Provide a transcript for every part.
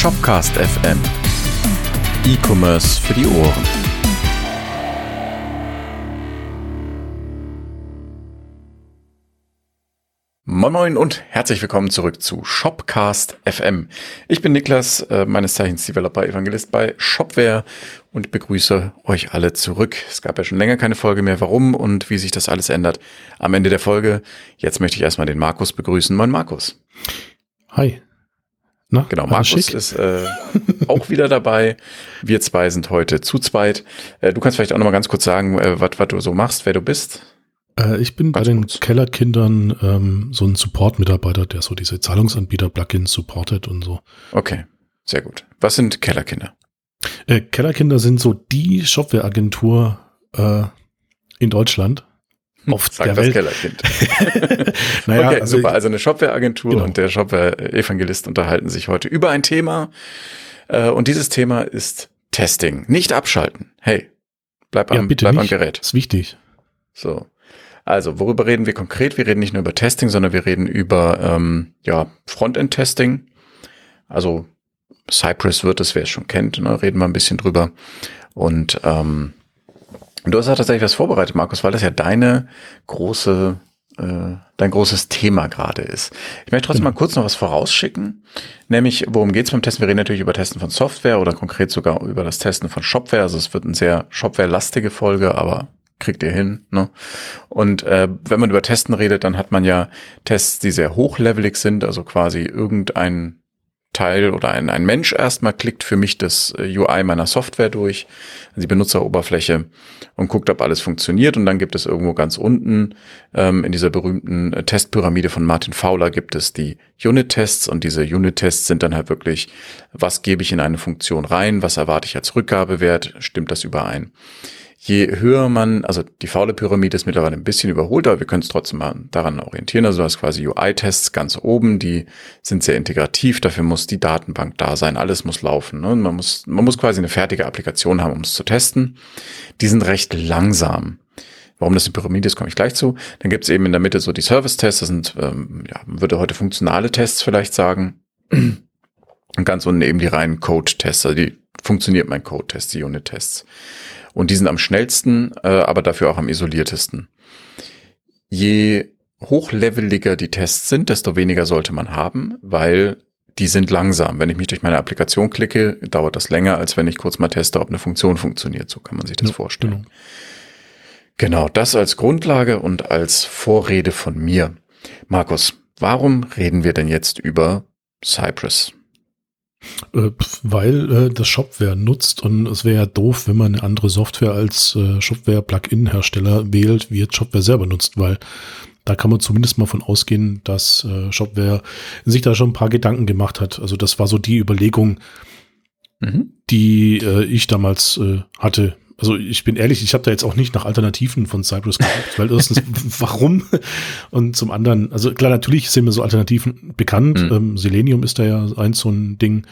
Shopcast FM. E-Commerce für die Ohren. Moin Moin und herzlich willkommen zurück zu Shopcast FM. Ich bin Niklas, äh, meines Zeichens Developer Evangelist bei Shopware und begrüße euch alle zurück. Es gab ja schon länger keine Folge mehr. Warum und wie sich das alles ändert am Ende der Folge. Jetzt möchte ich erstmal den Markus begrüßen. Moin Markus. Hi. Na, genau, Markus schick? ist äh, auch wieder dabei. Wir zwei sind heute zu zweit. Äh, du kannst vielleicht auch noch mal ganz kurz sagen, äh, was du so machst, wer du bist. Äh, ich bin ganz bei den kurz. Kellerkindern ähm, so ein Support-Mitarbeiter, der so diese Zahlungsanbieter-Plugins supportet und so. Okay, sehr gut. Was sind Kellerkinder? Äh, Kellerkinder sind so die Shopware-Agentur äh, in Deutschland auf Sag der das Welt. Kellerkind. naja, okay, also super. Also eine Shopware-Agentur genau. und der Shopware-Evangelist unterhalten sich heute über ein Thema. Äh, und dieses Thema ist Testing. Nicht abschalten. Hey, bleib, am, ja, bleib am Gerät. Das ist wichtig. So. Also, worüber reden wir konkret? Wir reden nicht nur über Testing, sondern wir reden über ähm, ja, Frontend-Testing. Also Cypress wird es, wer es schon kennt, ne? reden wir ein bisschen drüber. Und ähm, Du hast ja tatsächlich was vorbereitet, Markus, weil das ja deine große, äh, dein großes Thema gerade ist. Ich möchte trotzdem genau. mal kurz noch was vorausschicken, nämlich worum geht's beim Testen? Wir reden natürlich über Testen von Software oder konkret sogar über das Testen von Shopware. Also es wird eine sehr Shopware-lastige Folge, aber kriegt ihr hin. Ne? Und äh, wenn man über Testen redet, dann hat man ja Tests, die sehr hochlevelig sind, also quasi irgendein Teil oder ein, ein Mensch erstmal klickt für mich das äh, UI meiner Software durch, die Benutzeroberfläche und guckt, ob alles funktioniert. Und dann gibt es irgendwo ganz unten ähm, in dieser berühmten äh, Testpyramide von Martin Fowler gibt es die Unit-Tests. Und diese Unit-Tests sind dann halt wirklich, was gebe ich in eine Funktion rein, was erwarte ich als Rückgabewert, stimmt das überein je höher man, also die faule Pyramide ist mittlerweile ein bisschen überholt, aber wir können es trotzdem mal daran orientieren. Also du hast quasi UI-Tests ganz oben, die sind sehr integrativ, dafür muss die Datenbank da sein, alles muss laufen. Ne? Man, muss, man muss quasi eine fertige Applikation haben, um es zu testen. Die sind recht langsam. Warum das eine Pyramide ist, komme ich gleich zu. Dann gibt es eben in der Mitte so die Service-Tests, das sind, ähm, ja, man würde heute funktionale Tests vielleicht sagen. Und ganz unten eben die reinen Code-Tests, also die funktioniert mein Code-Test, die Unit-Tests. Und die sind am schnellsten, äh, aber dafür auch am isoliertesten. Je hochleveliger die Tests sind, desto weniger sollte man haben, weil die sind langsam. Wenn ich mich durch meine Applikation klicke, dauert das länger, als wenn ich kurz mal teste, ob eine Funktion funktioniert. So kann man sich das ja, vorstellen. Genau. genau, das als Grundlage und als Vorrede von mir. Markus, warum reden wir denn jetzt über Cypress? Äh, weil äh, das Shopware nutzt und es wäre ja doof, wenn man eine andere Software als äh, Shopware-Plugin-Hersteller wählt, wie jetzt Shopware selber nutzt, weil da kann man zumindest mal von ausgehen, dass äh, Shopware sich da schon ein paar Gedanken gemacht hat. Also das war so die Überlegung, mhm. die äh, ich damals äh, hatte, also ich bin ehrlich, ich habe da jetzt auch nicht nach Alternativen von Cypress geguckt, weil erstens, warum? Und zum anderen, also klar, natürlich sind mir so Alternativen bekannt. Mhm. Ähm, Selenium ist da ja eins so ein Ding,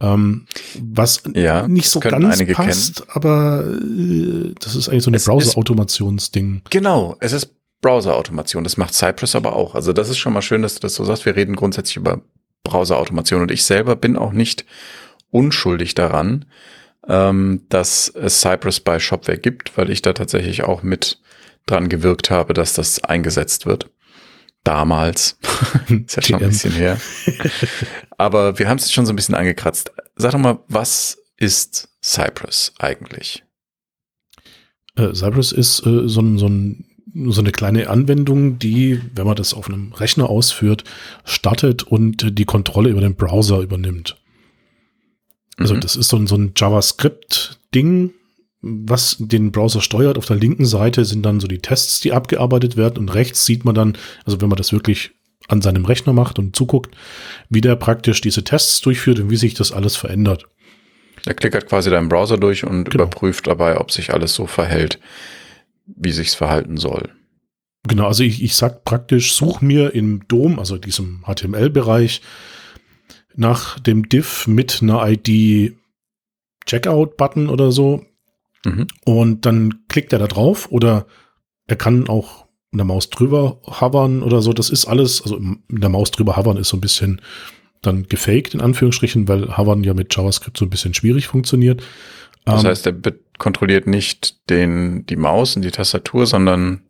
ähm, was ja, nicht so ganz passt, kennen. aber äh, das ist eigentlich so ein Browser-Automationsding. Genau, es ist Browser-Automation. Das macht Cypress aber auch. Also das ist schon mal schön, dass du das so sagst. Wir reden grundsätzlich über Browser-Automation und ich selber bin auch nicht unschuldig daran, ähm, dass es Cypress bei Shopware gibt, weil ich da tatsächlich auch mit dran gewirkt habe, dass das eingesetzt wird. Damals. ist ja schon ein bisschen her. Aber wir haben es schon so ein bisschen angekratzt. Sag doch mal, was ist Cypress eigentlich? Äh, Cypress ist äh, so, ein, so, ein, so eine kleine Anwendung, die, wenn man das auf einem Rechner ausführt, startet und die Kontrolle über den Browser übernimmt. Also mhm. das ist so ein, so ein JavaScript-Ding, was den Browser steuert. Auf der linken Seite sind dann so die Tests, die abgearbeitet werden und rechts sieht man dann, also wenn man das wirklich an seinem Rechner macht und zuguckt, wie der praktisch diese Tests durchführt und wie sich das alles verändert. Er klickert quasi deinen Browser durch und genau. überprüft dabei, ob sich alles so verhält, wie sich's verhalten soll. Genau, also ich, ich sag praktisch, such mir im DOM, also diesem HTML-Bereich, nach dem Diff mit einer ID Checkout-Button oder so. Mhm. Und dann klickt er da drauf oder er kann auch in der Maus drüber hovern oder so. Das ist alles, also in der Maus drüber hovern ist so ein bisschen dann gefaked in Anführungsstrichen, weil Havern ja mit JavaScript so ein bisschen schwierig funktioniert. Das ähm, heißt, er kontrolliert nicht den, die Maus und die Tastatur, sondern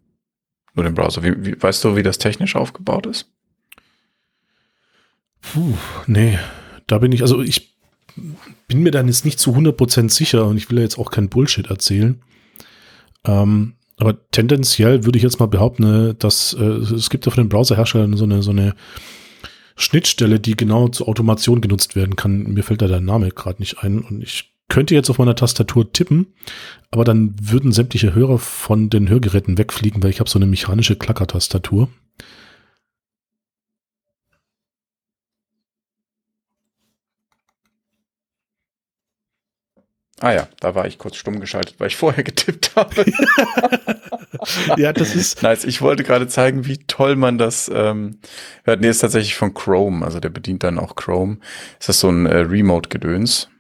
nur den Browser. Wie, wie, weißt du, wie das technisch aufgebaut ist? Puh, nee, da bin ich, also ich bin mir dann jetzt nicht zu 100% sicher und ich will ja jetzt auch keinen Bullshit erzählen. Ähm, aber tendenziell würde ich jetzt mal behaupten, ne, dass äh, es gibt ja von den Browserherstellern so eine, so eine Schnittstelle, die genau zur Automation genutzt werden kann. Mir fällt da der Name gerade nicht ein und ich könnte jetzt auf meiner Tastatur tippen, aber dann würden sämtliche Hörer von den Hörgeräten wegfliegen, weil ich habe so eine mechanische Klackertastatur. Ah ja, da war ich kurz stumm geschaltet, weil ich vorher getippt habe. ja, das ist. Nice. Ich wollte gerade zeigen, wie toll man das ähm, hört. Nee, ist tatsächlich von Chrome. Also der bedient dann auch Chrome. Ist das so ein äh, Remote-Gedöns?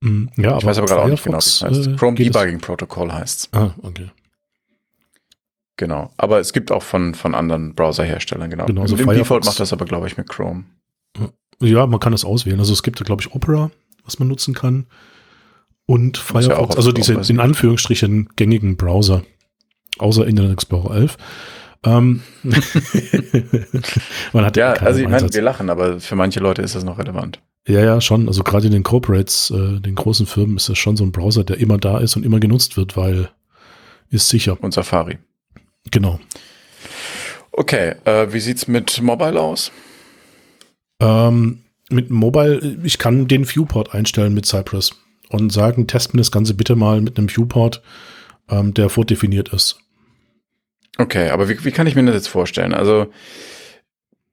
Mm, ja, ich weiß aber gerade auch nicht genau, wie es heißt. Äh, Chrome Debugging Protocol heißt Ah, okay. Genau. Aber es gibt auch von, von anderen Browser-Herstellern, genau. genau also Im Default macht das aber, glaube ich, mit Chrome. Ja, man kann das auswählen. Also es gibt da, glaube ich, Opera, was man nutzen kann. Und Firefox, ja also diese in Anführungsstrichen gängigen Browser. Außer Internet Explorer 11. Ähm, man hat ja, also ich meine, wir lachen, aber für manche Leute ist das noch relevant. Ja, ja, schon. Also gerade in den Corporates, äh, den großen Firmen ist das schon so ein Browser, der immer da ist und immer genutzt wird, weil ist sicher. Und Safari. Genau. Okay, äh, wie sieht's mit Mobile aus? Ähm, mit Mobile, ich kann den Viewport einstellen mit Cypress und sagen, testen das Ganze bitte mal mit einem Viewport, ähm, der vordefiniert ist. Okay, aber wie, wie kann ich mir das jetzt vorstellen? Also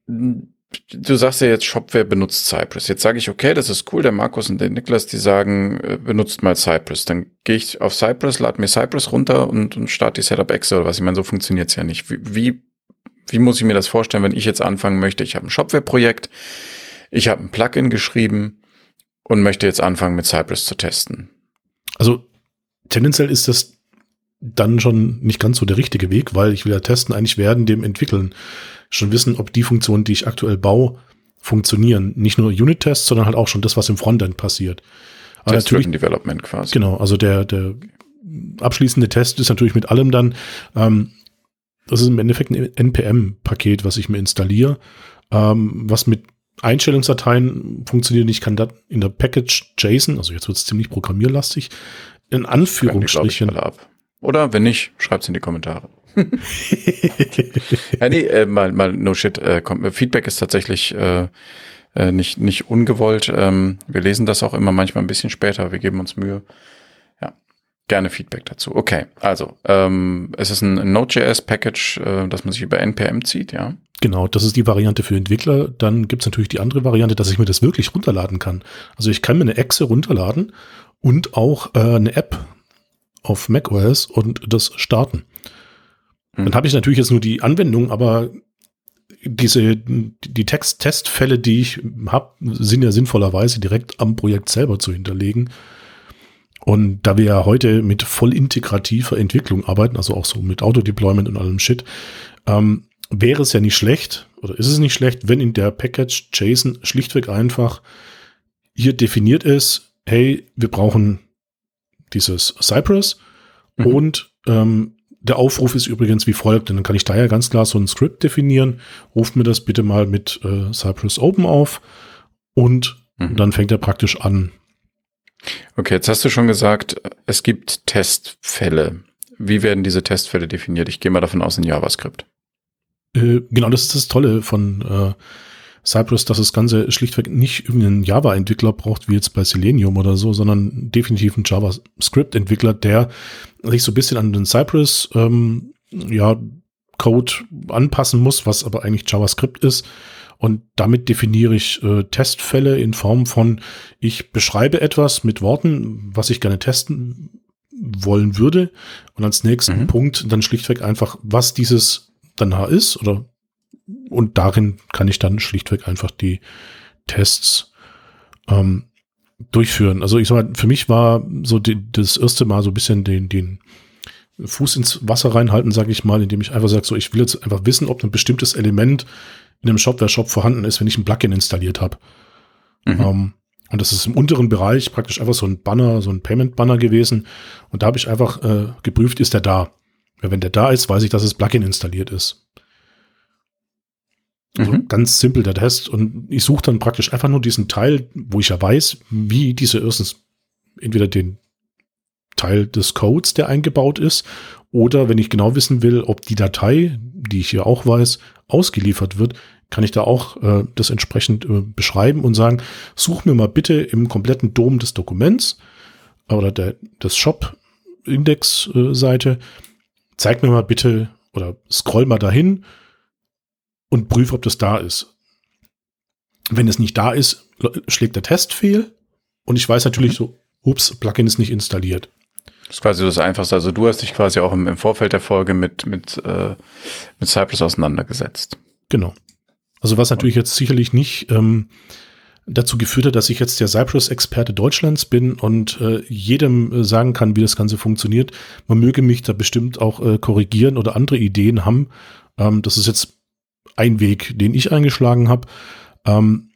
du sagst ja jetzt, Shopware benutzt Cypress. Jetzt sage ich, okay, das ist cool, der Markus und der Niklas, die sagen, äh, benutzt mal Cypress. Dann gehe ich auf Cypress, lade mir Cypress runter und, und starte die Setup Excel oder was. Ich meine, so funktioniert's ja nicht. Wie, wie, wie muss ich mir das vorstellen, wenn ich jetzt anfangen möchte? Ich habe ein Shopware-Projekt, ich habe ein Plugin geschrieben und möchte jetzt anfangen mit Cypress zu testen. Also tendenziell ist das dann schon nicht ganz so der richtige Weg, weil ich will ja testen, eigentlich werden dem entwickeln schon wissen, ob die Funktionen, die ich aktuell baue, funktionieren. Nicht nur Unit-Tests, sondern halt auch schon das, was im Frontend passiert. Aber natürlich Development quasi. Genau, also der, der abschließende Test ist natürlich mit allem dann, ähm, das ist im Endeffekt ein NPM-Paket, was ich mir installiere, ähm, was mit Einstellungsdateien funktioniert. Ich kann das in der Package JSON, also jetzt wird es ziemlich programmierlastig, in Anführungsstrichen. Oder wenn nicht, schreibt es in die Kommentare. ja, nee, äh, mal, mal no shit. Äh, Feedback ist tatsächlich äh, äh, nicht, nicht ungewollt. Ähm, wir lesen das auch immer manchmal ein bisschen später. Wir geben uns Mühe. Gerne Feedback dazu. Okay, also ähm, es ist ein Node.js-Package, äh, das man sich über NPM zieht, ja. Genau, das ist die Variante für Entwickler. Dann gibt es natürlich die andere Variante, dass ich mir das wirklich runterladen kann. Also ich kann mir eine Exe runterladen und auch äh, eine App auf macOS und das starten. Dann hm. habe ich natürlich jetzt nur die Anwendung, aber diese, die Text-Testfälle, die ich habe, sind ja sinnvollerweise direkt am Projekt selber zu hinterlegen. Und da wir ja heute mit voll integrativer Entwicklung arbeiten, also auch so mit Autodeployment und allem Shit, ähm, wäre es ja nicht schlecht, oder ist es nicht schlecht, wenn in der Package JSON schlichtweg einfach hier definiert ist, hey, wir brauchen dieses Cypress mhm. und ähm, der Aufruf ist übrigens wie folgt, und dann kann ich da ja ganz klar so ein Skript definieren. Ruft mir das bitte mal mit äh, Cypress Open auf und mhm. dann fängt er praktisch an. Okay, jetzt hast du schon gesagt, es gibt Testfälle. Wie werden diese Testfälle definiert? Ich gehe mal davon aus in JavaScript. Äh, genau, das ist das Tolle von äh, Cypress, dass das Ganze schlichtweg nicht irgendeinen Java-Entwickler braucht, wie jetzt bei Selenium oder so, sondern definitiv einen JavaScript-Entwickler, der sich so ein bisschen an den Cypress ähm, ja, Code anpassen muss, was aber eigentlich JavaScript ist. Und damit definiere ich äh, Testfälle in Form von, ich beschreibe etwas mit Worten, was ich gerne testen wollen würde. Und als nächsten mhm. Punkt dann schlichtweg einfach, was dieses dann da ist oder und darin kann ich dann schlichtweg einfach die Tests ähm, durchführen. Also ich sag mal, für mich war so die, das erste Mal so ein bisschen den, den Fuß ins Wasser reinhalten, sage ich mal, indem ich einfach sage, so ich will jetzt einfach wissen, ob ein bestimmtes Element in einem Shopware-Shop vorhanden ist, wenn ich ein Plugin installiert habe. Mhm. Ähm, und das ist im unteren Bereich praktisch einfach so ein Banner, so ein Payment-Banner gewesen. Und da habe ich einfach äh, geprüft, ist der da? Ja, wenn der da ist, weiß ich, dass das Plugin installiert ist. Also mhm. ganz simpel der Test. Und ich suche dann praktisch einfach nur diesen Teil, wo ich ja weiß, wie diese erstens entweder den Teil des Codes, der eingebaut ist, oder wenn ich genau wissen will, ob die Datei, die ich hier auch weiß, ausgeliefert wird, kann ich da auch äh, das entsprechend äh, beschreiben und sagen, such mir mal bitte im kompletten Dom des Dokuments oder der, des Shop-Index-Seite, zeig mir mal bitte oder scroll mal dahin und prüf, ob das da ist. Wenn es nicht da ist, schlägt der Test fehl und ich weiß natürlich mhm. so, ups, Plugin ist nicht installiert. Das ist quasi das Einfachste. Also du hast dich quasi auch im, im Vorfeld der Folge mit, mit, äh, mit Cypress auseinandergesetzt. Genau. Also was natürlich jetzt sicherlich nicht ähm, dazu geführt hat, dass ich jetzt der Cypress-Experte Deutschlands bin und äh, jedem äh, sagen kann, wie das Ganze funktioniert. Man möge mich da bestimmt auch äh, korrigieren oder andere Ideen haben. Ähm, das ist jetzt ein Weg, den ich eingeschlagen habe. Ähm,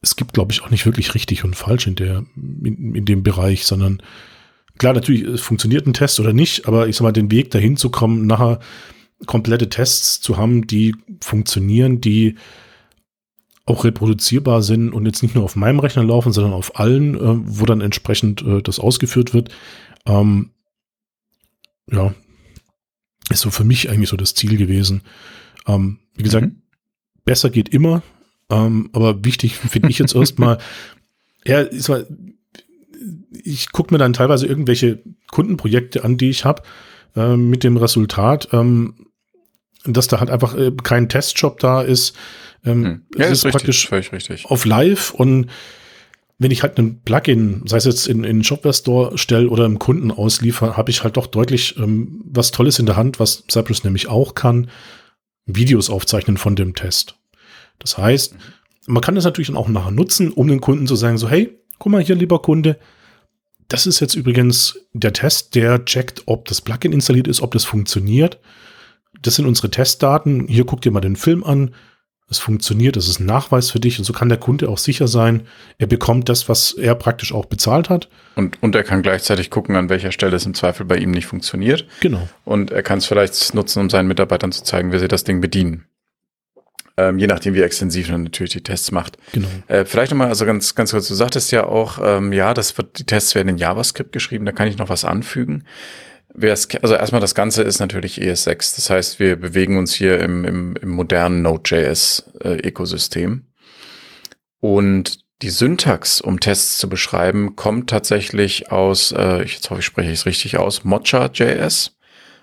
es gibt, glaube ich, auch nicht wirklich richtig und falsch in, der, in, in dem Bereich, sondern klar, natürlich funktioniert ein Test oder nicht, aber ich sag mal, den Weg dahin zu kommen, nachher komplette Tests zu haben, die funktionieren, die auch reproduzierbar sind und jetzt nicht nur auf meinem Rechner laufen, sondern auf allen, äh, wo dann entsprechend äh, das ausgeführt wird. Ähm, ja, ist so für mich eigentlich so das Ziel gewesen. Ähm, wie gesagt, mhm. besser geht immer, ähm, aber wichtig finde ich jetzt erstmal, ja, ist mal, ich gucke mir dann teilweise irgendwelche Kundenprojekte an, die ich habe, äh, mit dem Resultat, ähm, dass da halt einfach äh, kein Testjob da ist. Ähm, hm. Ja, es ist, ist praktisch richtig. auf live und wenn ich halt ein Plugin, sei es jetzt in, in Shopware Store stelle oder im Kunden ausliefer, habe ich halt doch deutlich ähm, was Tolles in der Hand, was Cypress nämlich auch kann, Videos aufzeichnen von dem Test. Das heißt, man kann das natürlich dann auch nachher nutzen, um den Kunden zu sagen, so, hey, guck mal hier, lieber Kunde, das ist jetzt übrigens der Test, der checkt, ob das Plugin installiert ist, ob das funktioniert. Das sind unsere Testdaten. Hier guck dir mal den Film an. Es funktioniert, das ist ein Nachweis für dich und so kann der Kunde auch sicher sein, er bekommt das, was er praktisch auch bezahlt hat. Und, und er kann gleichzeitig gucken, an welcher Stelle es im Zweifel bei ihm nicht funktioniert. Genau. Und er kann es vielleicht nutzen, um seinen Mitarbeitern zu zeigen, wie sie das Ding bedienen. Ähm, je nachdem, wie extensiv man natürlich die Tests macht. Genau. Äh, vielleicht nochmal, also ganz, ganz kurz, du sagtest ja auch, ähm, ja, das wird, die Tests werden in JavaScript geschrieben, da kann ich noch was anfügen. Also erstmal das Ganze ist natürlich ES6. Das heißt, wir bewegen uns hier im, im, im modernen Node.js-Ökosystem. Und die Syntax, um Tests zu beschreiben, kommt tatsächlich aus, äh, ich jetzt hoffe, ich spreche es richtig aus, Mocha.js,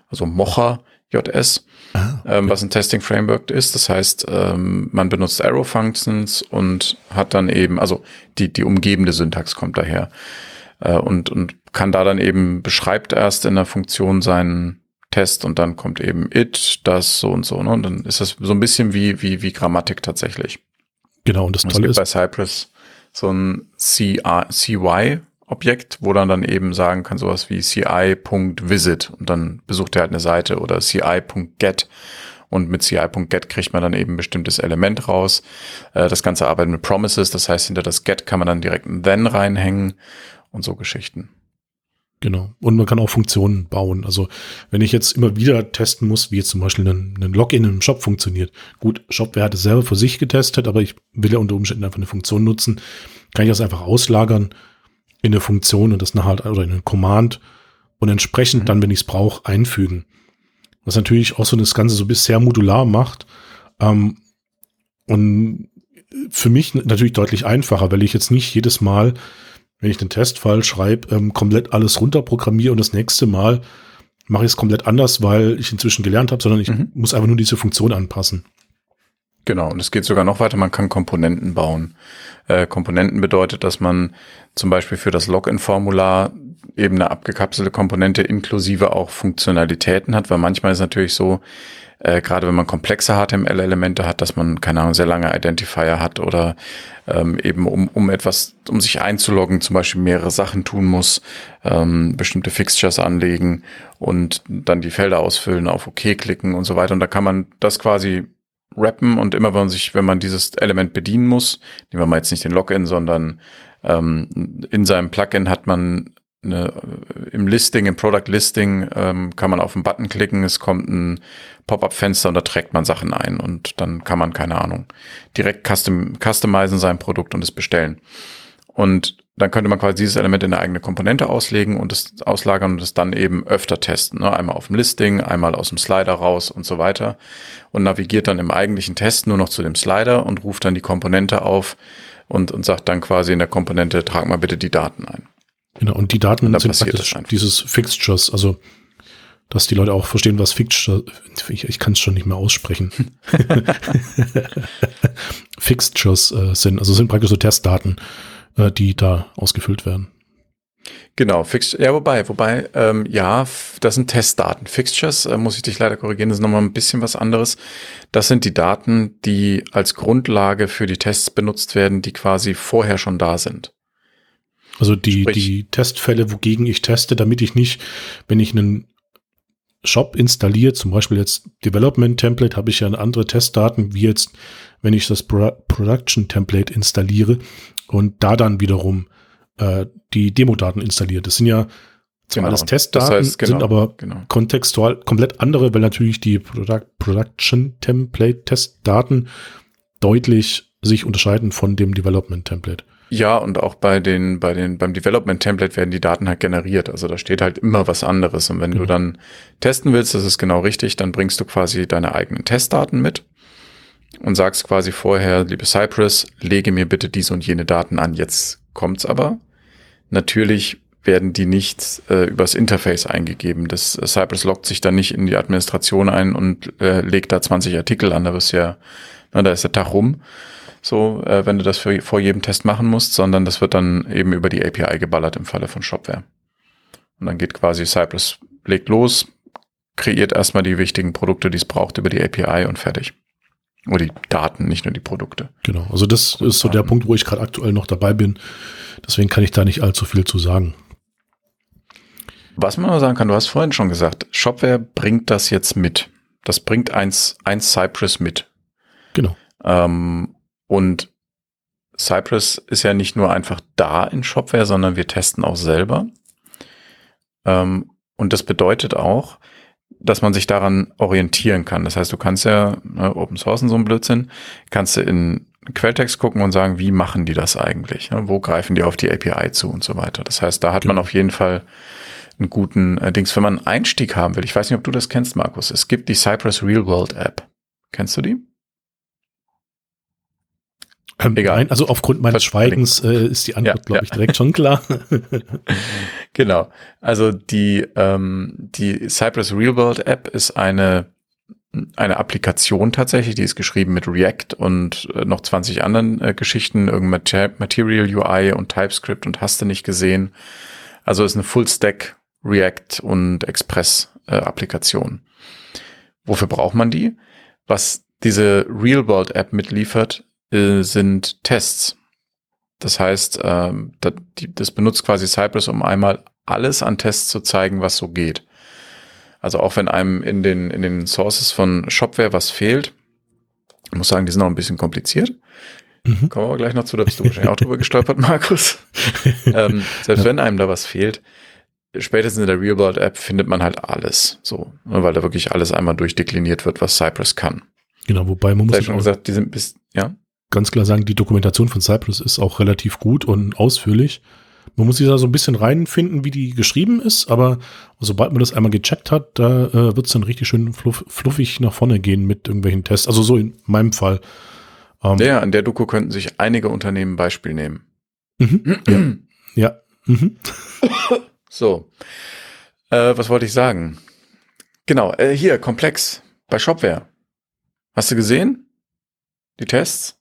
also Mocha.js ah, okay. ähm, was ein Testing Framework ist. Das heißt, ähm, man benutzt Arrow Functions und hat dann eben, also die, die umgebende Syntax kommt daher äh, und, und kann da dann eben, beschreibt erst in der Funktion seinen Test und dann kommt eben it, das, so und so. Ne? Und dann ist das so ein bisschen wie, wie, wie Grammatik tatsächlich. Genau, und das Tolle ist. bei Cypress so ein CY Objekt, wo dann dann eben sagen kann, sowas wie ci.visit und dann besucht er halt eine Seite oder ci.get und mit ci.get kriegt man dann eben ein bestimmtes Element raus. Äh, das Ganze arbeitet mit Promises, das heißt, hinter das get kann man dann direkt ein then reinhängen und so Geschichten. Genau. Und man kann auch Funktionen bauen. Also wenn ich jetzt immer wieder testen muss, wie jetzt zum Beispiel ein, ein Login im Shop funktioniert. Gut, Shopware hat es selber für sich getestet, aber ich will ja unter Umständen einfach eine Funktion nutzen. Kann ich das einfach auslagern in eine Funktion und das nachher oder in einen Command und entsprechend mhm. dann, wenn ich es brauche, einfügen. Was natürlich auch so das Ganze so bisher modular macht. Ähm, und für mich natürlich deutlich einfacher, weil ich jetzt nicht jedes Mal wenn ich den Testfall schreibe, ähm, komplett alles runterprogrammiere und das nächste Mal mache ich es komplett anders, weil ich inzwischen gelernt habe, sondern ich mhm. muss einfach nur diese Funktion anpassen. Genau, und es geht sogar noch weiter, man kann Komponenten bauen. Äh, Komponenten bedeutet, dass man zum Beispiel für das Login-Formular eben eine abgekapselte Komponente inklusive auch Funktionalitäten hat, weil manchmal ist natürlich so, äh, gerade wenn man komplexe HTML-Elemente hat, dass man, keine Ahnung, sehr lange Identifier hat oder ähm, eben um, um etwas, um sich einzuloggen, zum Beispiel mehrere Sachen tun muss, ähm, bestimmte Fixtures anlegen und dann die Felder ausfüllen, auf OK klicken und so weiter. Und da kann man das quasi wrappen und immer wenn man sich, wenn man dieses Element bedienen muss, nehmen wir mal jetzt nicht den Login, sondern ähm, in seinem Plugin hat man eine, im Listing, im Product Listing ähm, kann man auf einen Button klicken, es kommt ein Pop-up-Fenster und da trägt man Sachen ein und dann kann man, keine Ahnung, direkt custom, customizen sein Produkt und es bestellen. Und dann könnte man quasi dieses Element in eine eigene Komponente auslegen und es auslagern und es dann eben öfter testen. Ne? Einmal auf dem Listing, einmal aus dem Slider raus und so weiter. Und navigiert dann im eigentlichen Test nur noch zu dem Slider und ruft dann die Komponente auf und, und sagt dann quasi in der Komponente, trag mal bitte die Daten ein. Genau, und die Daten und sind praktisch dieses Fixtures, also dass die Leute auch verstehen, was Fixture, ich, ich kann es schon nicht mehr aussprechen. Fixtures äh, sind, also sind praktisch so Testdaten äh, die da ausgefüllt werden. Genau, Fix ja, wobei, wobei, ähm, ja, das sind Testdaten. Fixtures, äh, muss ich dich leider korrigieren, das ist nochmal ein bisschen was anderes. Das sind die Daten, die als Grundlage für die Tests benutzt werden, die quasi vorher schon da sind. Also die, Sprich, die Testfälle, wogegen ich teste, damit ich nicht, wenn ich einen Shop installiere, zum Beispiel jetzt Development Template, habe ich ja andere Testdaten, wie jetzt, wenn ich das Pro Production Template installiere und da dann wiederum äh, die Demo-Daten installiert. Das sind ja zwar genau. alles Testdaten, das heißt, genau, sind aber genau. kontextual komplett andere, weil natürlich die Product Production Template Testdaten deutlich sich unterscheiden von dem Development Template. Ja, und auch bei den, bei den, beim Development Template werden die Daten halt generiert. Also da steht halt immer was anderes. Und wenn genau. du dann testen willst, das ist genau richtig, dann bringst du quasi deine eigenen Testdaten mit und sagst quasi vorher, liebe Cypress, lege mir bitte diese und jene Daten an. Jetzt kommt's aber. Natürlich werden die nicht äh, übers Interface eingegeben. Das äh, Cypress loggt sich dann nicht in die Administration ein und äh, legt da 20 Artikel an. Da ist ja, na, da ist der Tag rum. So, äh, wenn du das für, vor jedem Test machen musst, sondern das wird dann eben über die API geballert im Falle von Shopware. Und dann geht quasi Cypress, legt los, kreiert erstmal die wichtigen Produkte, die es braucht über die API und fertig. Oder die Daten, nicht nur die Produkte. Genau, also das ist so der Punkt, wo ich gerade aktuell noch dabei bin. Deswegen kann ich da nicht allzu viel zu sagen. Was man aber sagen kann, du hast vorhin schon gesagt, Shopware bringt das jetzt mit. Das bringt eins, eins Cypress mit. Genau. Ähm, und Cypress ist ja nicht nur einfach da in Shopware, sondern wir testen auch selber. Ähm, und das bedeutet auch, dass man sich daran orientieren kann. Das heißt, du kannst ja, ne, Open Source und so ein Blödsinn, kannst du in Quelltext gucken und sagen, wie machen die das eigentlich? Ne? Wo greifen die auf die API zu und so weiter. Das heißt, da hat man auf jeden Fall einen guten äh, Dings, wenn man einen Einstieg haben will. Ich weiß nicht, ob du das kennst, Markus. Es gibt die Cypress Real World App. Kennst du die? Ähm, Egal. Nein, also aufgrund meines Schweigens äh, ist die Antwort, ja, glaube ich, direkt schon klar. genau. Also die, ähm, die Cypress Real World App ist eine, eine Applikation tatsächlich, die ist geschrieben mit React und äh, noch 20 anderen äh, Geschichten, irgendein Material UI und TypeScript und hast du nicht gesehen. Also ist eine Full-Stack React und Express äh, Applikation. Wofür braucht man die? Was diese Real World App mitliefert, äh, sind Tests. Das heißt, ähm, das, die, das benutzt quasi Cypress, um einmal alles an Tests zu zeigen, was so geht. Also auch wenn einem in den, in den Sources von Shopware was fehlt, ich muss sagen, die sind noch ein bisschen kompliziert. Mhm. Kommen wir aber gleich noch zu, da bist du wahrscheinlich auch drüber gestolpert, Markus. ähm, selbst ja. wenn einem da was fehlt, spätestens in der Real World App findet man halt alles, so, ne, weil da wirklich alles einmal durchdekliniert wird, was Cypress kann. Genau, wobei man muss schon gesagt, die sind bis, ja ganz klar sagen, die Dokumentation von Cypress ist auch relativ gut und ausführlich. Man muss sich da so ein bisschen reinfinden, wie die geschrieben ist, aber sobald man das einmal gecheckt hat, da äh, wird es dann richtig schön fluff, fluffig nach vorne gehen mit irgendwelchen Tests. Also so in meinem Fall. Ähm, ja, an der Doku könnten sich einige Unternehmen Beispiel nehmen. Mhm, ja. ja. Mhm. so. Äh, was wollte ich sagen? Genau, äh, hier, komplex, bei Shopware. Hast du gesehen? Die Tests?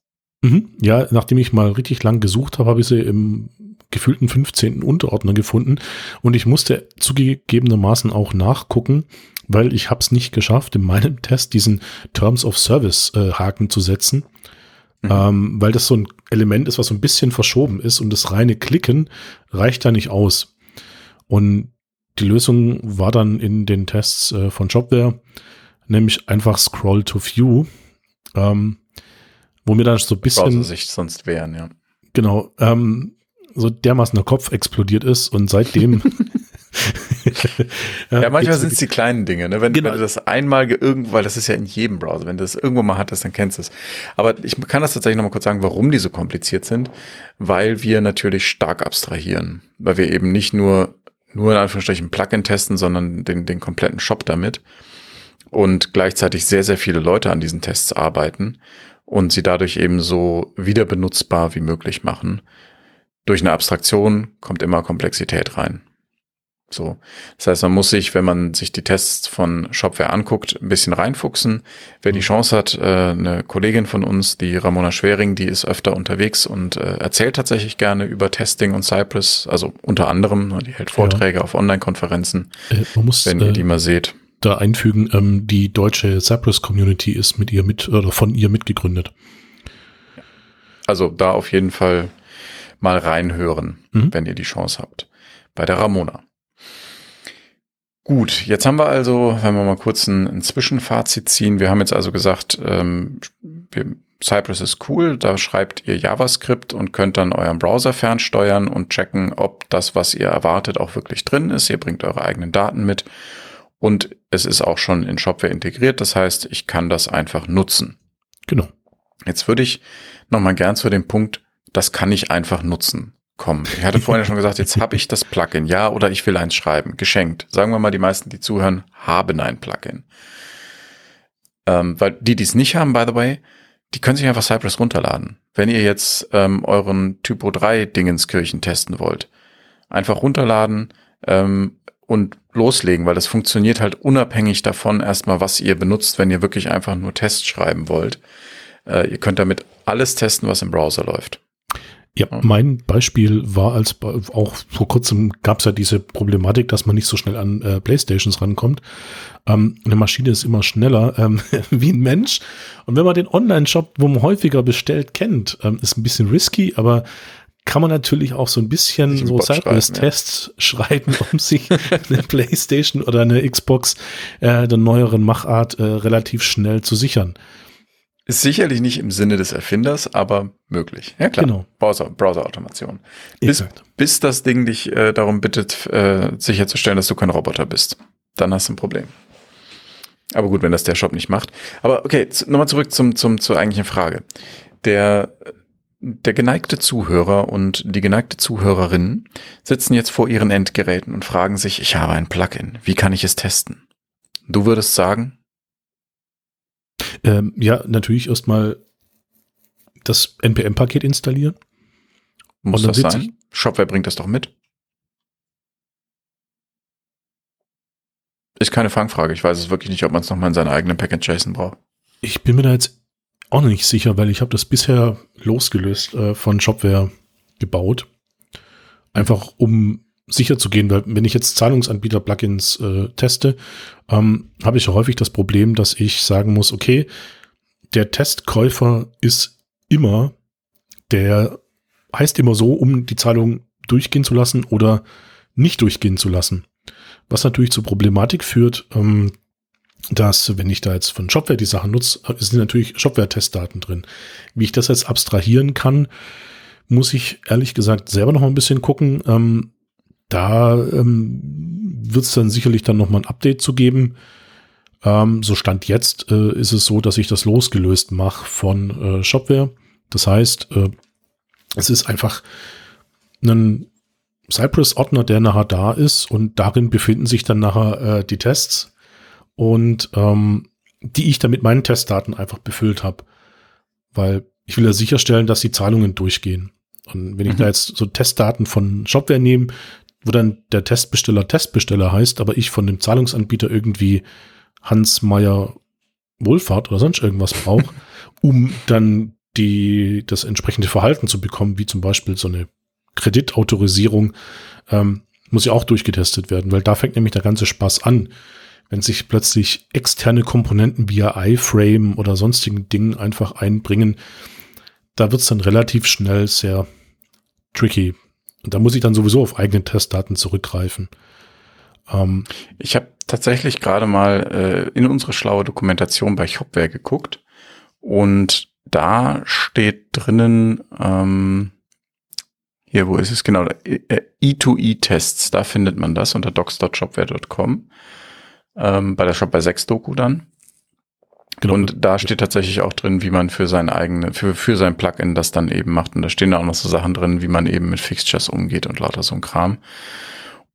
Mhm. Ja, nachdem ich mal richtig lang gesucht habe, habe ich sie im gefühlten 15. Unterordner gefunden und ich musste zugegebenermaßen auch nachgucken, weil ich habe es nicht geschafft, in meinem Test diesen Terms of Service äh, Haken zu setzen, mhm. ähm, weil das so ein Element ist, was so ein bisschen verschoben ist und das reine Klicken reicht da nicht aus. Und die Lösung war dann in den Tests äh, von Shopware, nämlich einfach Scroll to View ähm, wo mir dann so ein bisschen. Sicht sonst wären, ja. Genau, ähm, so dermaßen der Kopf explodiert ist und seitdem. ja, manchmal sind es die kleinen Dinge, ne? Wenn, genau. wenn du das einmal irgendwo, weil das ist ja in jedem Browser, wenn du das irgendwo mal hattest, dann kennst du es. Aber ich kann das tatsächlich nochmal kurz sagen, warum die so kompliziert sind, weil wir natürlich stark abstrahieren, weil wir eben nicht nur nur in Anführungsstrichen Plugin testen, sondern den, den kompletten Shop damit und gleichzeitig sehr, sehr viele Leute an diesen Tests arbeiten und sie dadurch eben so wieder benutzbar wie möglich machen. Durch eine Abstraktion kommt immer Komplexität rein. So. Das heißt, man muss sich, wenn man sich die Tests von Shopware anguckt, ein bisschen reinfuchsen. Wer die Chance hat, äh, eine Kollegin von uns, die Ramona Schwering, die ist öfter unterwegs und äh, erzählt tatsächlich gerne über Testing und Cypress, also unter anderem, die hält Vorträge ja. auf Online-Konferenzen, äh, wenn ihr die mal seht. Da einfügen, ähm, die deutsche Cypress Community ist mit ihr mit oder von ihr mitgegründet. Also da auf jeden Fall mal reinhören, mhm. wenn ihr die Chance habt. Bei der Ramona. Gut, jetzt haben wir also, wenn wir mal kurz ein, ein Zwischenfazit ziehen, wir haben jetzt also gesagt, ähm, wir, Cypress ist cool, da schreibt ihr JavaScript und könnt dann euren Browser fernsteuern und checken, ob das, was ihr erwartet, auch wirklich drin ist. Ihr bringt eure eigenen Daten mit und es ist auch schon in Shopware integriert, das heißt, ich kann das einfach nutzen. Genau. Jetzt würde ich nochmal gern zu dem Punkt, das kann ich einfach nutzen kommen. Ich hatte vorhin ja schon gesagt, jetzt habe ich das Plugin, ja, oder ich will eins schreiben, geschenkt. Sagen wir mal, die meisten, die zuhören, haben ein Plugin. Ähm, weil die, die es nicht haben, by the way, die können sich einfach Cypress runterladen. Wenn ihr jetzt ähm, euren Typo 3 Dingenskirchen testen wollt, einfach runterladen ähm, und loslegen, weil das funktioniert halt unabhängig davon erstmal, was ihr benutzt, wenn ihr wirklich einfach nur Tests schreiben wollt. Äh, ihr könnt damit alles testen, was im Browser läuft. Ja, mein Beispiel war als auch vor kurzem gab es ja diese Problematik, dass man nicht so schnell an äh, Playstations rankommt. Ähm, eine Maschine ist immer schneller ähm, wie ein Mensch. Und wenn man den Online-Shop, wo man häufiger bestellt, kennt, ähm, ist ein bisschen risky, aber kann man natürlich auch so ein bisschen so Cypress-Tests schreiben, ja. schreiben, um sich eine Playstation oder eine Xbox äh, der neueren Machart äh, relativ schnell zu sichern. Ist sicherlich nicht im Sinne des Erfinders, aber möglich. Ja klar. Genau. Browser, Browser-Automation. Bis, bis das Ding dich äh, darum bittet, äh, sicherzustellen, dass du kein Roboter bist. Dann hast du ein Problem. Aber gut, wenn das der Shop nicht macht. Aber okay, nochmal zurück zum, zum, zur eigentlichen Frage. Der, der geneigte Zuhörer und die geneigte Zuhörerin sitzen jetzt vor ihren Endgeräten und fragen sich, ich habe ein Plugin. Wie kann ich es testen? Du würdest sagen, ähm, ja, natürlich erstmal das NPM-Paket installieren. Muss das sein? Shopware bringt das doch mit. Ist keine Fangfrage. Ich weiß es wirklich nicht, ob man es nochmal in seiner eigenen Package-JSON braucht. Ich bin mir da jetzt auch noch nicht sicher, weil ich habe das bisher losgelöst äh, von Shopware gebaut. Einfach um sicher zu gehen, weil wenn ich jetzt Zahlungsanbieter-Plugins äh, teste, ähm, habe ich häufig das Problem, dass ich sagen muss, okay, der Testkäufer ist immer, der heißt immer so, um die Zahlung durchgehen zu lassen oder nicht durchgehen zu lassen. Was natürlich zur Problematik führt, ähm, dass, wenn ich da jetzt von Shopware die Sachen nutze, äh, sind natürlich Shopware-Testdaten drin. Wie ich das jetzt abstrahieren kann, muss ich ehrlich gesagt selber noch mal ein bisschen gucken. Ähm, da ähm, wird es dann sicherlich dann nochmal ein Update zu geben. Ähm, so stand jetzt äh, ist es so, dass ich das losgelöst mache von äh, Shopware. Das heißt, äh, es ist einfach ein Cypress-Ordner, der nachher da ist und darin befinden sich dann nachher äh, die Tests und ähm, die ich dann mit meinen Testdaten einfach befüllt habe. Weil ich will ja sicherstellen, dass die Zahlungen durchgehen. Und wenn ich mhm. da jetzt so Testdaten von Shopware nehme, wo dann der Testbesteller Testbesteller heißt, aber ich von dem Zahlungsanbieter irgendwie Hans Meyer Wohlfahrt oder sonst irgendwas brauche, um dann die, das entsprechende Verhalten zu bekommen, wie zum Beispiel so eine Kreditautorisierung, ähm, muss ja auch durchgetestet werden, weil da fängt nämlich der ganze Spaß an. Wenn sich plötzlich externe Komponenten via iFrame oder sonstigen Dingen einfach einbringen, da wird es dann relativ schnell sehr tricky. Und da muss ich dann sowieso auf eigene Testdaten zurückgreifen. Ähm, ich habe tatsächlich gerade mal äh, in unsere schlaue Dokumentation bei Shopware geguckt Und da steht drinnen, ähm, hier, wo ist es? Genau, E2E-Tests, da findet man das unter docs.shopware.com. Ähm, bei der Shop bei 6 Doku dann. Genau. Und da steht tatsächlich auch drin, wie man für sein eigene, für, für sein Plugin das dann eben macht. Und da stehen auch noch so Sachen drin, wie man eben mit Fixtures umgeht und lauter so ein Kram.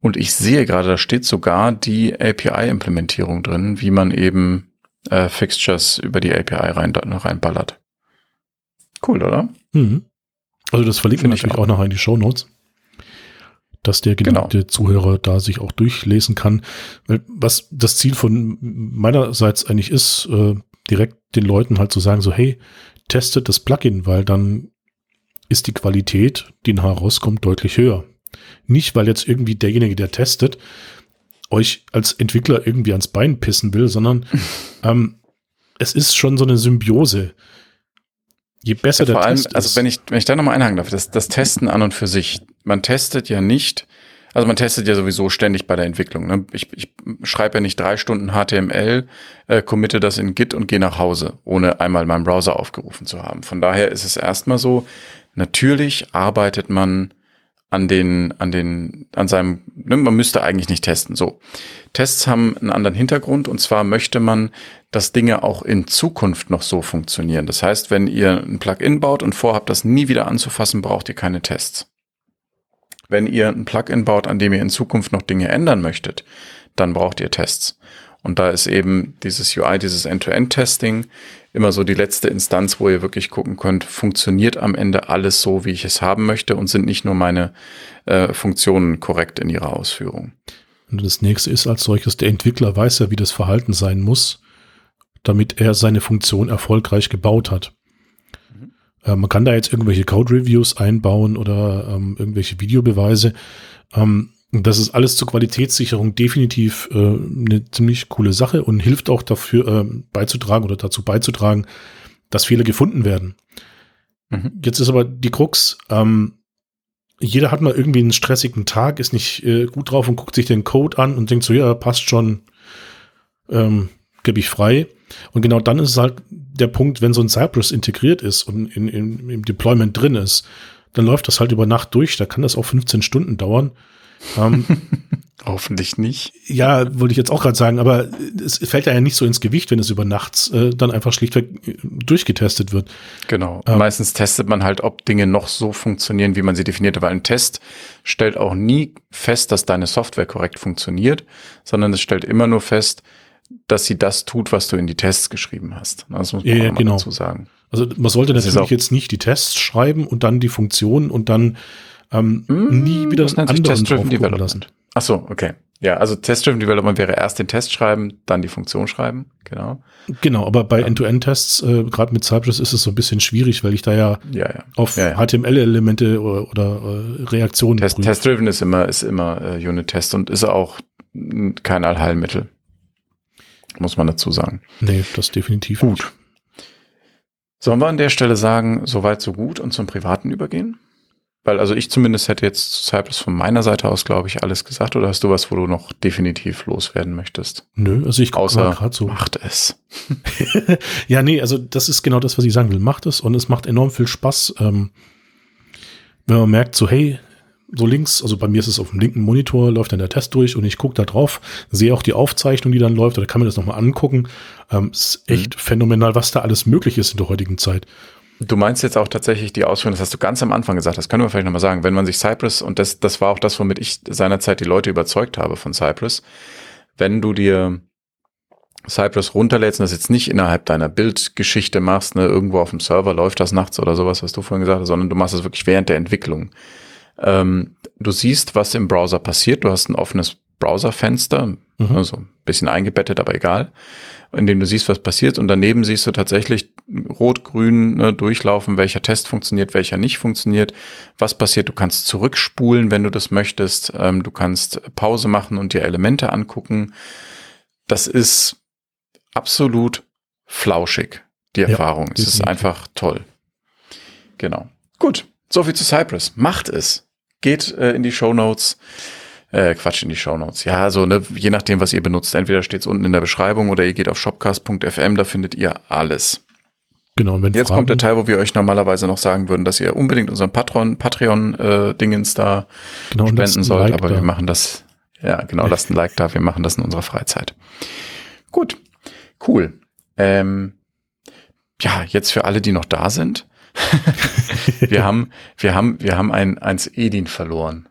Und ich sehe gerade, da steht sogar die API-Implementierung drin, wie man eben äh, Fixtures über die API rein, reinballert. Cool, oder? Mhm. Also das verlinken wir natürlich auch. auch noch in die Show Notes, dass der geliebte genau. Zuhörer da sich auch durchlesen kann. Was das Ziel von meinerseits eigentlich ist, äh, direkt den Leuten halt zu sagen, so hey, testet das Plugin, weil dann ist die Qualität, die nachher rauskommt, deutlich höher. Nicht, weil jetzt irgendwie derjenige, der testet, euch als Entwickler irgendwie ans Bein pissen will, sondern ähm, es ist schon so eine Symbiose. Je besser ja, der allem, Test also ist. Also wenn ich, wenn ich da nochmal einhaken darf, das, das Testen an und für sich. Man testet ja nicht, also man testet ja sowieso ständig bei der Entwicklung. Ne? Ich, ich schreibe ja nicht drei Stunden HTML, äh, committe das in Git und gehe nach Hause, ohne einmal meinen Browser aufgerufen zu haben. Von daher ist es erstmal so, natürlich arbeitet man an den, an den, an seinem, ne, man müsste eigentlich nicht testen. So. Tests haben einen anderen Hintergrund und zwar möchte man, dass Dinge auch in Zukunft noch so funktionieren. Das heißt, wenn ihr ein Plugin baut und vorhabt, das nie wieder anzufassen, braucht ihr keine Tests. Wenn ihr ein Plugin baut, an dem ihr in Zukunft noch Dinge ändern möchtet, dann braucht ihr Tests. Und da ist eben dieses UI, dieses End-to-End-Testing immer so die letzte Instanz, wo ihr wirklich gucken könnt, funktioniert am Ende alles so, wie ich es haben möchte und sind nicht nur meine äh, Funktionen korrekt in ihrer Ausführung. Und das nächste ist als solches, der Entwickler weiß ja, wie das Verhalten sein muss, damit er seine Funktion erfolgreich gebaut hat. Mhm. Äh, man kann da jetzt irgendwelche Code-Reviews einbauen oder ähm, irgendwelche Videobeweise. Ähm, das ist alles zur Qualitätssicherung definitiv äh, eine ziemlich coole Sache und hilft auch dafür äh, beizutragen oder dazu beizutragen, dass Fehler gefunden werden. Mhm. Jetzt ist aber die Krux, ähm, jeder hat mal irgendwie einen stressigen Tag, ist nicht äh, gut drauf und guckt sich den Code an und denkt so, ja, passt schon, ähm, gebe ich frei. Und genau dann ist es halt der Punkt, wenn so ein Cypress integriert ist und in, in, im Deployment drin ist, dann läuft das halt über Nacht durch, da kann das auch 15 Stunden dauern. Ähm, Hoffentlich nicht. Ja, wollte ich jetzt auch gerade sagen, aber es fällt ja nicht so ins Gewicht, wenn es über nachts äh, dann einfach schlichtweg äh, durchgetestet wird. Genau. Ähm, Meistens testet man halt, ob Dinge noch so funktionieren, wie man sie definiert. Weil ein Test stellt auch nie fest, dass deine Software korrekt funktioniert, sondern es stellt immer nur fest, dass sie das tut, was du in die Tests geschrieben hast. Das muss man ja, genau. dazu sagen. Also man sollte das natürlich jetzt nicht die Tests schreiben und dann die Funktion und dann ähm, mm, nie wieder das anderen Test-Driven Development lassen. Ach so, okay. Ja, also Test-Driven Development wäre erst den Test schreiben, dann die Funktion schreiben, genau. Genau, aber bei End-to-End-Tests, äh, gerade mit Cypress, ist es so ein bisschen schwierig, weil ich da ja, ja, ja. auf ja, HTML-Elemente oder, oder äh, Reaktionen Test, Test-Driven ist immer, ist immer äh, Unit-Test und ist auch kein Allheilmittel. Muss man dazu sagen. Nee, das definitiv Gut. Nicht. Sollen wir an der Stelle sagen, soweit so gut und zum Privaten übergehen? Weil also ich zumindest hätte jetzt zu Cypress von meiner Seite aus, glaube ich, alles gesagt. Oder hast du was, wo du noch definitiv loswerden möchtest? Nö, also ich außer gerade so. Macht es. ja, nee, also das ist genau das, was ich sagen will. Macht es und es macht enorm viel Spaß, ähm, wenn man merkt, so hey, so links, also bei mir ist es auf dem linken Monitor, läuft dann der Test durch und ich gucke da drauf, sehe auch die Aufzeichnung, die dann läuft, oder kann mir das nochmal angucken. Ähm, ist echt mhm. phänomenal, was da alles möglich ist in der heutigen Zeit. Du meinst jetzt auch tatsächlich die Ausführung, das hast du ganz am Anfang gesagt, das können wir vielleicht nochmal sagen, wenn man sich Cypress, und das, das war auch das, womit ich seinerzeit die Leute überzeugt habe von Cypress, wenn du dir Cypress runterlädst und das jetzt nicht innerhalb deiner Bildgeschichte machst, ne, irgendwo auf dem Server läuft das nachts oder sowas, was du vorhin gesagt hast, sondern du machst es wirklich während der Entwicklung. Ähm, du siehst, was im Browser passiert, du hast ein offenes Browserfenster, mhm. also ein bisschen eingebettet, aber egal in dem du siehst, was passiert und daneben siehst du tatsächlich rot-grün ne, durchlaufen, welcher Test funktioniert, welcher nicht funktioniert, was passiert. Du kannst zurückspulen, wenn du das möchtest. Ähm, du kannst Pause machen und dir Elemente angucken. Das ist absolut flauschig, die Erfahrung. Ja, es ist einfach toll. Genau. Gut, soviel zu Cypress. Macht es. Geht äh, in die Show Notes. Äh, Quatsch in die Shownotes. Ja, also ne, je nachdem, was ihr benutzt. Entweder steht es unten in der Beschreibung oder ihr geht auf shopcast.fm, da findet ihr alles. Genau, und wenn Jetzt Fragen, kommt der Teil, wo wir euch normalerweise noch sagen würden, dass ihr unbedingt unseren Patron, Patreon-Dingens da genau, spenden sollt, Like aber da. wir machen das, ja genau, lasst ein Like da, wir machen das in unserer Freizeit. Gut, cool. Ähm, ja, jetzt für alle, die noch da sind. wir haben, wir haben, wir haben ein, eins Edin verloren.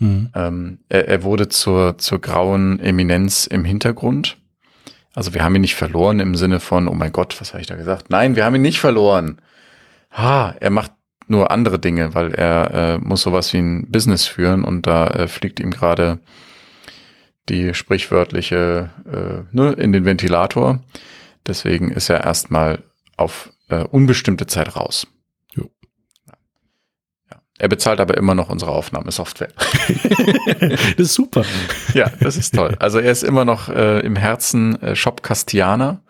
Mhm. Ähm, er, er wurde zur, zur grauen Eminenz im Hintergrund. Also wir haben ihn nicht verloren im Sinne von, oh mein Gott, was habe ich da gesagt? Nein, wir haben ihn nicht verloren. Ha, er macht nur andere Dinge, weil er äh, muss sowas wie ein Business führen und da äh, fliegt ihm gerade die sprichwörtliche äh, ne, in den Ventilator. Deswegen ist er erstmal auf äh, unbestimmte Zeit raus. Er bezahlt aber immer noch unsere Aufnahmesoftware. das ist super. Ja, das ist toll. Also er ist immer noch äh, im Herzen äh, Shop-Kastianer,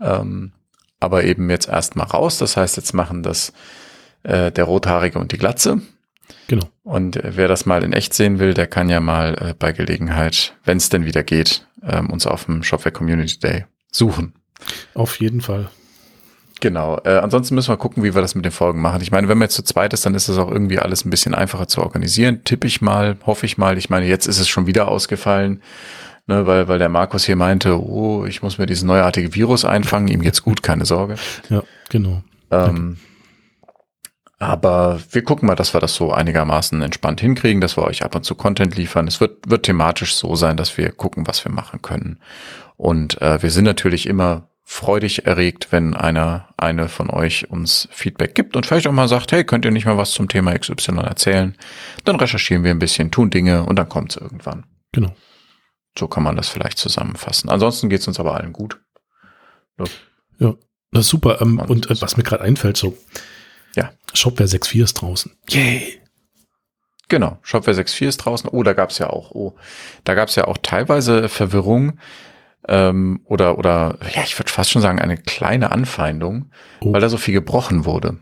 ähm, aber eben jetzt erstmal raus. Das heißt, jetzt machen das äh, der Rothaarige und die Glatze. Genau. Und äh, wer das mal in echt sehen will, der kann ja mal äh, bei Gelegenheit, wenn es denn wieder geht, ähm, uns auf dem Shopware Community Day suchen. Auf jeden Fall. Genau. Äh, ansonsten müssen wir gucken, wie wir das mit den Folgen machen. Ich meine, wenn man jetzt zu zweit ist, dann ist das auch irgendwie alles ein bisschen einfacher zu organisieren. Tippe ich mal, hoffe ich mal. Ich meine, jetzt ist es schon wieder ausgefallen, ne, weil, weil der Markus hier meinte, oh, ich muss mir dieses neuartige Virus einfangen. Ihm geht's gut, keine Sorge. Ja, genau. Ähm, aber wir gucken mal, dass wir das so einigermaßen entspannt hinkriegen, dass wir euch ab und zu Content liefern. Es wird, wird thematisch so sein, dass wir gucken, was wir machen können. Und äh, wir sind natürlich immer freudig erregt, wenn einer, eine von euch uns Feedback gibt und vielleicht auch mal sagt, hey, könnt ihr nicht mal was zum Thema XY erzählen? Dann recherchieren wir ein bisschen, tun Dinge und dann kommt es irgendwann. Genau. So kann man das vielleicht zusammenfassen. Ansonsten geht es uns aber allen gut. Ja, das ist super. Ähm, Und äh, so. was mir gerade einfällt, so. Ja. Shopware 6.4 ist draußen. Yay. Genau, Shopware 6.4 ist draußen. Oh, da gab's ja auch, oh, da gab's ja auch teilweise Verwirrung ähm, oder, oder, ja, ich würde fast schon sagen, eine kleine Anfeindung, Oh. weil da so viel gebrochen wurde.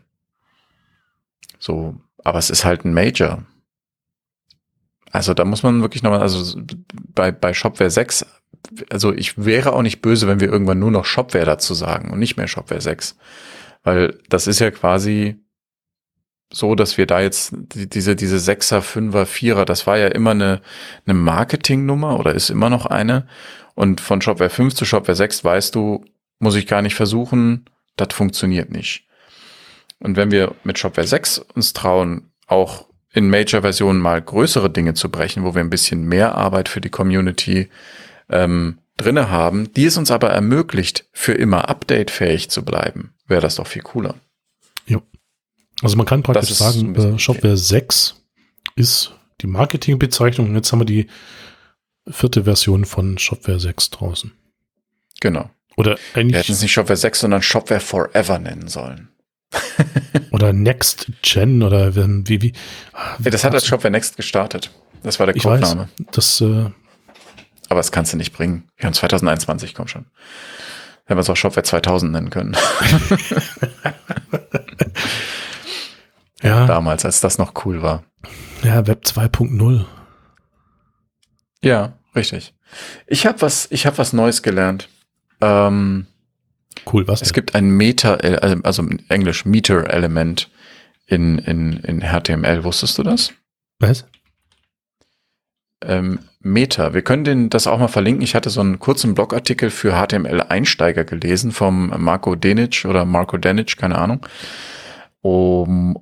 So, aber es ist halt ein Major. Also da muss man wirklich nochmal, also bei, bei Shopware 6, also ich wäre auch nicht böse, wenn wir irgendwann nur noch Shopware dazu sagen und nicht mehr Shopware 6. Weil das ist ja quasi so, dass wir da jetzt die, diese, diese Sechser, Fünfer, Vierer, das war ja immer eine, eine Marketingnummer oder ist immer noch eine. Und von Shopware 5 zu Shopware 6 weißt du, muss ich gar nicht versuchen, das funktioniert nicht. Und wenn wir mit Shopware 6 uns trauen, auch in Major-Versionen mal größere Dinge zu brechen, wo wir ein bisschen mehr Arbeit für die Community ähm, drinne haben, die es uns aber ermöglicht, für immer updatefähig zu bleiben, wäre das doch viel cooler. Also man kann praktisch sagen, äh, Shopware 6 ist die Marketingbezeichnung und jetzt haben wir die vierte Version von Shopware 6 draußen. Genau. Oder Wir eigentlich, hätten es nicht Shopware 6, sondern Shopware Forever nennen sollen. oder Next Gen oder wie, wie. Ja, das hat als Shopware Next gestartet. Das war der Ich weiß, das, äh, Aber das kannst du nicht bringen. Wir haben 2021, komm schon. Wenn wir es auch Shopware 2000 nennen können. ja, Damals, als das noch cool war. ja, Web 2.0. Ja, richtig. Ich habe was, ich habe was Neues gelernt. Ähm, Cool, was? es denn? gibt ein Meta, also in Englisch Meter-Element in, in, in HTML. Wusstest du das? Was? ähm, Meta. Wir können den, das auch mal verlinken. Ich hatte so einen kurzen Blogartikel für HTML-Einsteiger gelesen vom Marco Denic oder Marco Denic, keine Ahnung. Um,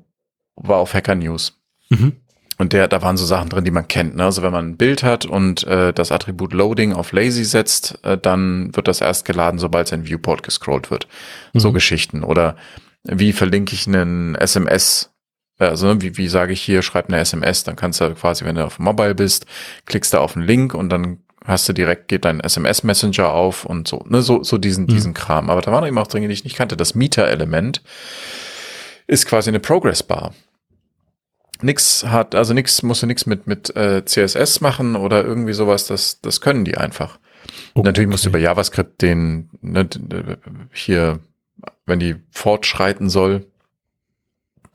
war auf Hacker News. Mhm. Und der, da waren so Sachen drin, die man kennt. Ne? Also wenn man ein Bild hat und äh, das Attribut Loading auf Lazy setzt, äh, dann wird das erst geladen, sobald sein Viewport gescrollt wird. So Mhm. Geschichten. Oder wie verlinke ich einen SMS? Also ne, wie, wie sage ich hier, schreib eine SMS, dann kannst du quasi, wenn du auf Mobile bist, klickst du auf einen Link und dann hast du direkt, geht dein SMS-Messenger auf und so, ne, so, so diesen, Mhm. diesen Kram. Aber da waren eben auch Dinge, die ich nicht kannte. Das Meter-Element ist quasi eine Progress-Bar. Nix hat, also nix, musst du nix mit, mit äh, CSS machen oder irgendwie sowas, das, das können die einfach. Oh, Natürlich musst du okay. über JavaScript den, ne, hier, wenn die fortschreiten soll,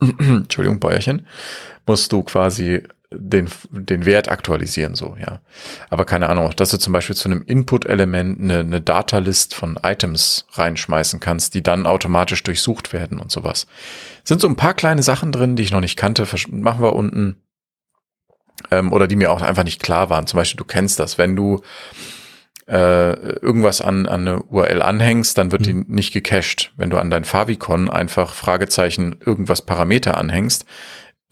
Entschuldigung, Bäuerchen, musst du quasi den, den Wert aktualisieren, so, ja. Aber keine Ahnung, auch dass du zum Beispiel zu einem Input-Element eine, eine Datalist von Items reinschmeißen kannst, die dann automatisch durchsucht werden und sowas. Sind so ein paar kleine Sachen drin, die ich noch nicht kannte, machen wir unten. Ähm, oder die mir auch einfach nicht klar waren. Zum Beispiel, du kennst das, wenn du äh, irgendwas an, an eine URL anhängst, dann wird mhm. die nicht gecached. Wenn du an dein Favicon einfach Fragezeichen irgendwas Parameter anhängst,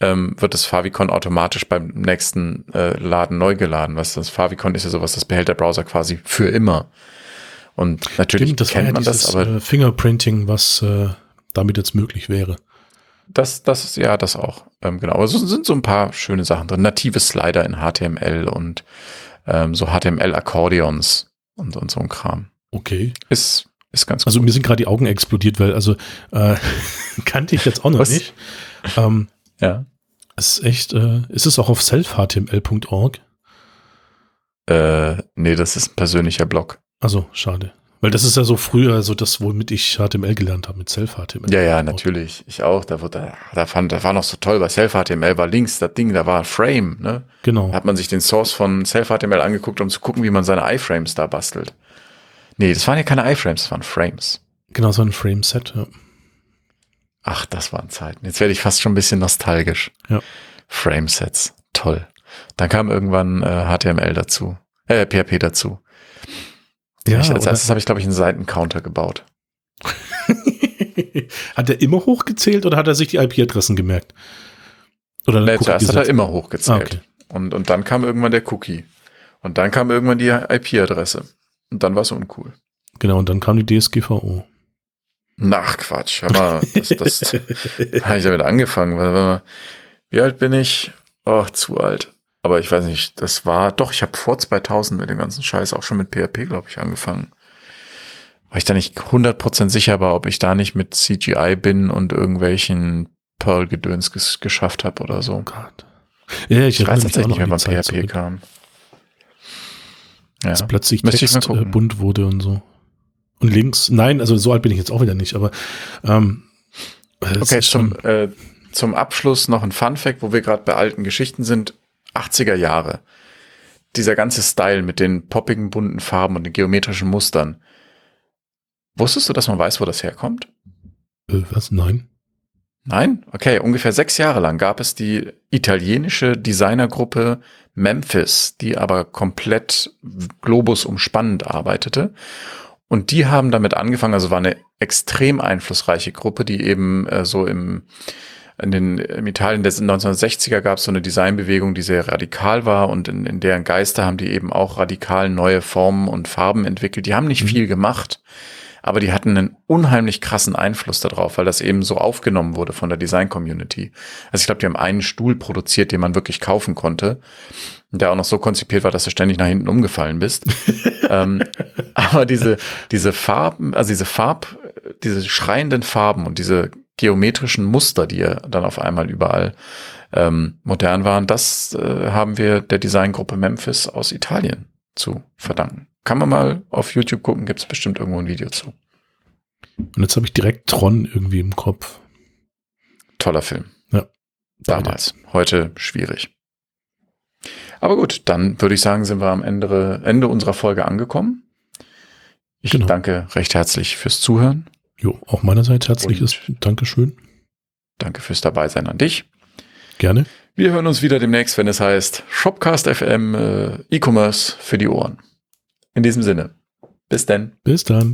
ähm, wird das Favicon automatisch beim nächsten äh, Laden neu geladen. Was das Favicon ist ja sowas, das behält der Browser quasi für immer. Und natürlich Stimmt, das kennt ja man dieses, das, aber äh, Fingerprinting, was äh, damit jetzt möglich wäre. Das, das ist ja das auch. Ähm, genau. Also sind so ein paar schöne Sachen drin. Native Slider in HTML und ähm, so HTML-Akkordeons und, und so ein Kram. Okay. Ist, ist ganz Also mir sind gerade die Augen explodiert, weil also äh, kannte ich jetzt auch noch Was? nicht. Ähm, ja. Es ist echt, äh, ist es auch auf selfhtml.org? Äh, nee, das ist ein persönlicher Blog. Also schade. Weil das ist ja so früher so das, womit ich HTML gelernt habe, mit Self-HTML. Ja, ja, natürlich. Ich auch. Da, wurde, da, fand, da war noch so toll, bei Self-HTML war links das Ding, da war Frame, ne? Genau. Da hat man sich den Source von Self-HTML angeguckt, um zu gucken, wie man seine iFrames da bastelt. Nee, das waren ja keine iFrames, das waren Frames. Genau, so ein Frame-Set, ja. Ach, das waren Zeiten. Jetzt werde ich fast schon ein bisschen nostalgisch. Ja. Framesets. Toll. Dann kam irgendwann äh, HTML dazu. Äh, PHP dazu. Ja, ich, als erstes habe ich, glaube ich, einen Seitencounter gebaut. hat er immer hochgezählt oder hat er sich die IP-Adressen gemerkt? Oder nee, zuerst hat er immer hochgezählt. Ah, okay. und, und dann kam irgendwann der Cookie. Und dann kam irgendwann die IP-Adresse. Und dann war es uncool. Genau, und dann kam die DSGVO. Nach Quatsch. Mal, das, das habe ich damit angefangen. Wie alt bin ich? Oh, zu alt. Aber ich weiß nicht, das war, doch, ich habe vor 2000 mit dem ganzen Scheiß auch schon mit PHP, glaube ich, angefangen. Weil ich da nicht 100% sicher war, ob ich da nicht mit CGI bin und irgendwelchen Perl-Gedöns ges geschafft habe oder so. Oh Gott. Ja, ich, ich weiß tatsächlich nicht mehr, wann PHP zurück. kam. Ja. Dass plötzlich Text äh, bunt wurde und so. Und links, nein, also so alt bin ich jetzt auch wieder nicht, aber ähm, Okay, zum, äh, zum Abschluss noch ein Fun Fact, wo wir gerade bei alten Geschichten sind. 80er Jahre. Dieser ganze Style mit den poppigen bunten Farben und den geometrischen Mustern. Wusstest du, dass man weiß, wo das herkommt? Äh, was? Nein. Nein? Okay, ungefähr sechs Jahre lang gab es die italienische Designergruppe Memphis, die aber komplett globus umspannend arbeitete. Und die haben damit angefangen, also war eine extrem einflussreiche Gruppe, die eben äh, so im in den im Italien der 1960er gab es so eine Designbewegung, die sehr radikal war und in, in deren Geister haben die eben auch radikal neue Formen und Farben entwickelt. Die haben nicht mhm. viel gemacht, aber die hatten einen unheimlich krassen Einfluss darauf, weil das eben so aufgenommen wurde von der Design Community. Also ich glaube, die haben einen Stuhl produziert, den man wirklich kaufen konnte der auch noch so konzipiert war, dass du ständig nach hinten umgefallen bist. ähm, aber diese, diese Farben, also diese Farb, diese schreienden Farben und diese geometrischen Muster, die ja dann auf einmal überall ähm, modern waren, das äh, haben wir der Designgruppe Memphis aus Italien zu verdanken. Kann man mal auf YouTube gucken, gibt es bestimmt irgendwo ein Video zu. Und jetzt habe ich direkt Tron irgendwie im Kopf. Toller Film. Ja. Damals. Heute schwierig. Aber gut, dann würde ich sagen, sind wir am Ende, Ende unserer Folge angekommen. Ich genau. danke recht herzlich fürs Zuhören. Jo, auch meinerseits herzliches Und Dankeschön. Danke fürs Dabeisein an dich. Gerne. Wir hören uns wieder demnächst, wenn es heißt Shopcast FM äh, E-Commerce für die Ohren. In diesem Sinne. Bis denn. Bis dann.